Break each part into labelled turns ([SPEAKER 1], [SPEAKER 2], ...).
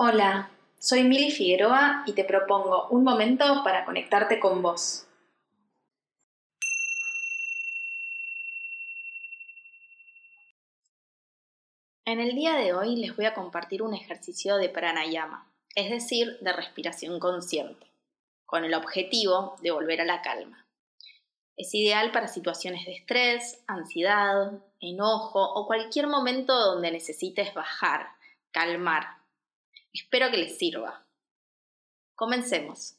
[SPEAKER 1] Hola, soy Mili Figueroa y te propongo un momento para conectarte con vos. En el día de hoy les voy a compartir un ejercicio de pranayama, es decir, de respiración consciente, con el objetivo de volver a la calma. Es ideal para situaciones de estrés, ansiedad, enojo o cualquier momento donde necesites bajar, calmar. Espero que les sirva. Comencemos.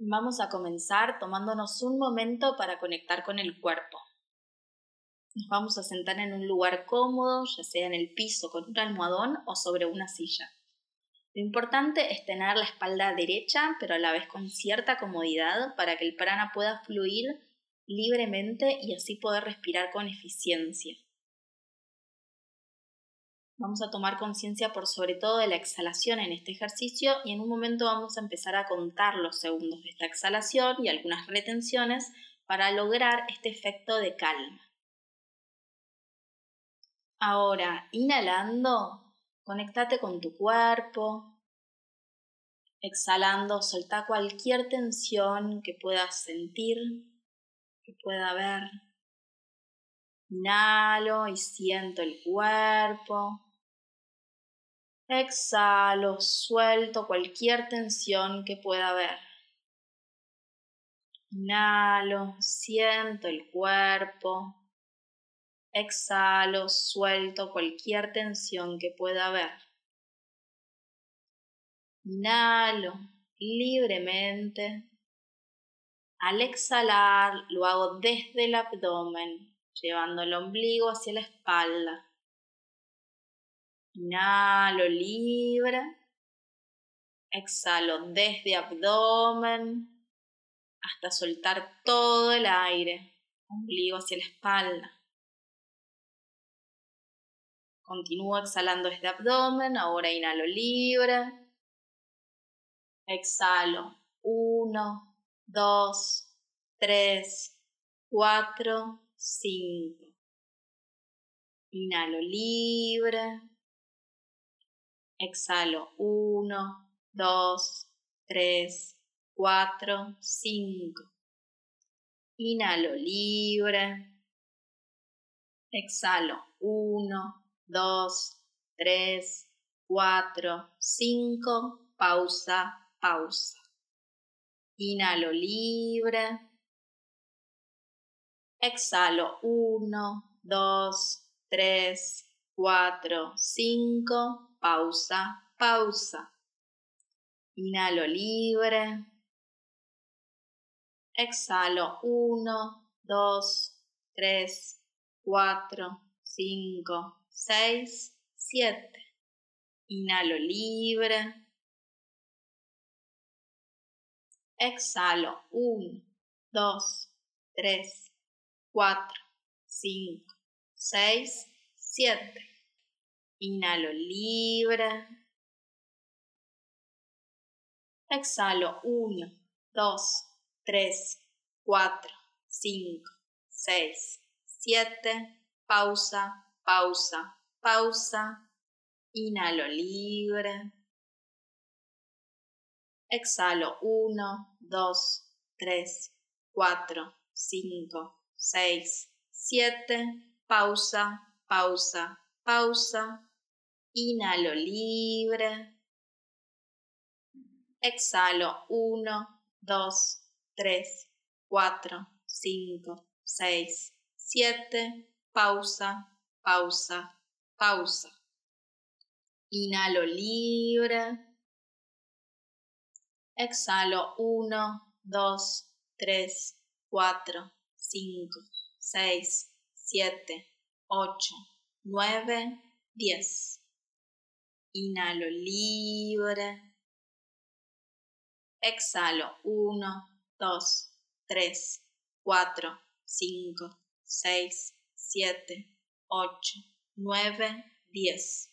[SPEAKER 1] Vamos a comenzar tomándonos un momento para conectar con el cuerpo. Nos vamos a sentar en un lugar cómodo, ya sea en el piso con un almohadón o sobre una silla. Lo importante es tener la espalda derecha, pero a la vez con cierta comodidad para que el prana pueda fluir libremente y así poder respirar con eficiencia. Vamos a tomar conciencia por sobre todo de la exhalación en este ejercicio y en un momento vamos a empezar a contar los segundos de esta exhalación y algunas retenciones para lograr este efecto de calma. Ahora, inhalando, conéctate con tu cuerpo. Exhalando, solta cualquier tensión que puedas sentir, que pueda haber. Inhalo y siento el cuerpo. Exhalo, suelto cualquier tensión que pueda haber. Inhalo, siento el cuerpo. Exhalo, suelto cualquier tensión que pueda haber. Inhalo libremente. Al exhalar lo hago desde el abdomen, llevando el ombligo hacia la espalda. Inhalo libre. Exhalo desde abdomen hasta soltar todo el aire, ombligo hacia la espalda. Continúo exhalando desde abdomen, ahora inhalo libre. Exhalo. Uno, dos, tres, cuatro, cinco. Inhalo libre. Exhalo 1, 2, 3, 4, 5. Inhalo libre. Exhalo 1, 2, 3, 4, 5. Pausa, pausa. Inhalo libre. Exhalo 1, 2, 3, 4, 5 pausa, pausa. Inhalo libre. Exhalo 1, 2, 3, 4, 5, 6, 7. Inhalo libre. Exhalo 1, 2, 3, 4, 5, 6, 7. Inhalo libre. Exhalo 1, 2, 3, 4, 5, 6, 7. Pausa, pausa, pausa. Inhalo libre. Exhalo 1, 2, 3, 4, 5, 6, 7. Pausa, pausa, pausa. Inhalo libre. Exhalo 1, 2, 3, 4, 5, 6, 7. Pausa, pausa, pausa. Inhalo libre. Exhalo 1, 2, 3, 4, 5, 6, 7, 8, 9, 10. Inhalo libre. Exhalo 1, 2, 3, 4, 5, 6, 7, 8, 9, 10.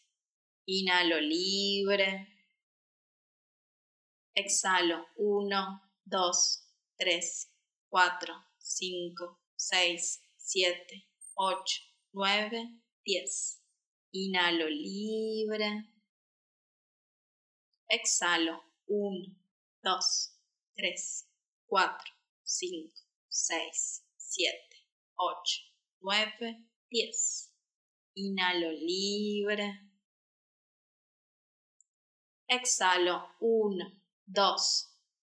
[SPEAKER 1] Inhalo libre. Exhalo 1, 2, 3, 4, 5, 6, 7, 8, 9, 10. Inhalo libre. Exhalo. 1, 2, 3, 4, 5, 6, 7, 8, 9, 10. Inhalo libre. Exhalo 1, 2,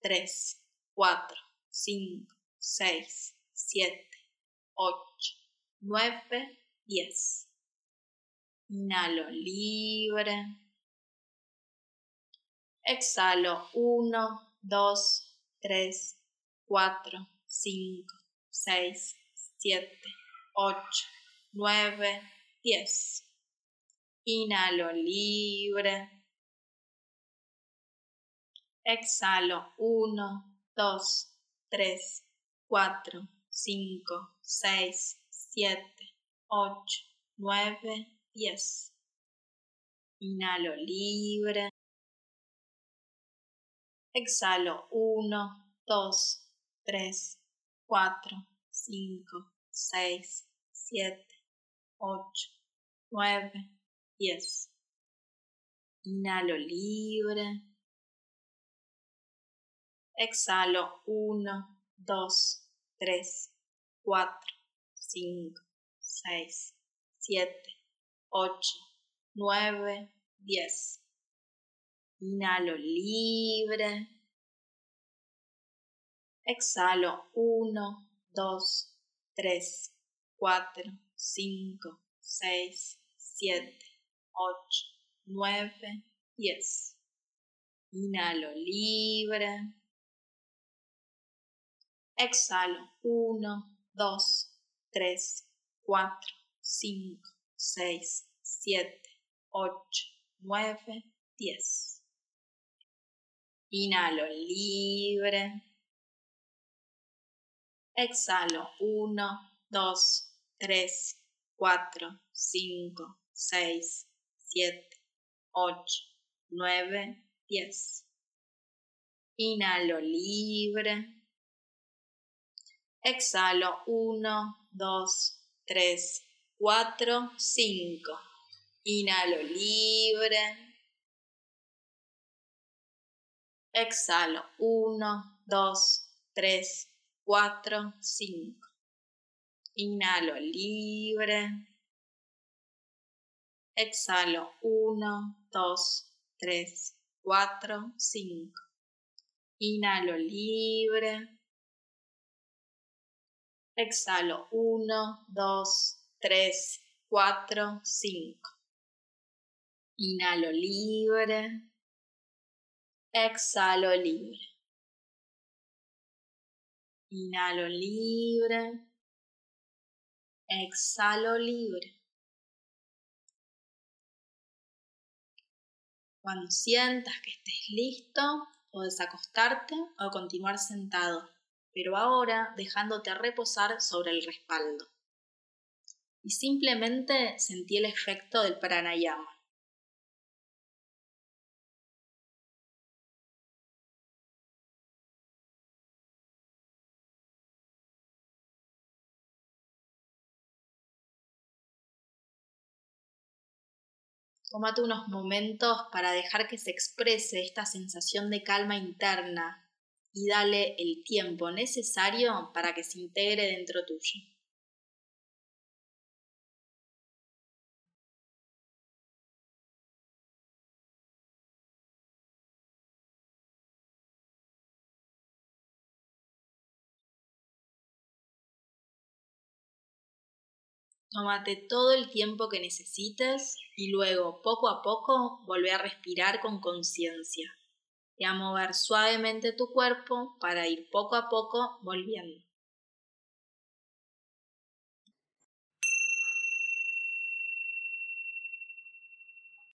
[SPEAKER 1] 3, 4, 5, 6, 7, 8, 9, 10. Inhalo libre. Exhalo 1, 2, 3, 4, 5, 6, 7, 8, 9, 10. Inhalo libre. Exhalo 1, 2, 3, 4, 5, 6, 7, 8, 9, 10. Inhalo libre. Exhalo 1, 2, 3, 4, 5, 6, 7, 8, 9, 10. Inhalo libre. Exhalo 1, 2, 3, 4, 5, 6, 7, 8, 9, 10. Inhalo libre. Exhalo 1, 2, 3, 4, 5, 6, 7, 8, 9, 10. Inhalo libre. Exhalo 1, 2, 3, 4, 5, 6, 7, 8, 9, 10. Inhalo libre. Exhalo 1, 2, 3, 4, 5, 6, 7, 8, 9, 10. Inhalo libre. Exhalo 1, 2, 3, 4, 5. Inhalo libre. Exhalo 1, 2, 3, 4, 5. Inhalo libre. Exhalo 1, 2, 3, 4, 5. Inhalo libre. Exhalo 1, 2, 3, 4, 5. Inhalo libre. Exhalo libre. Inhalo libre. Exhalo libre. Cuando sientas que estés listo, puedes acostarte o continuar sentado pero ahora dejándote reposar sobre el respaldo. Y simplemente sentí el efecto del pranayama. Tómate unos momentos para dejar que se exprese esta sensación de calma interna y dale el tiempo necesario para que se integre dentro tuyo. Tómate todo el tiempo que necesites y luego, poco a poco, volvé a respirar con conciencia y a mover suavemente tu cuerpo para ir poco a poco volviendo.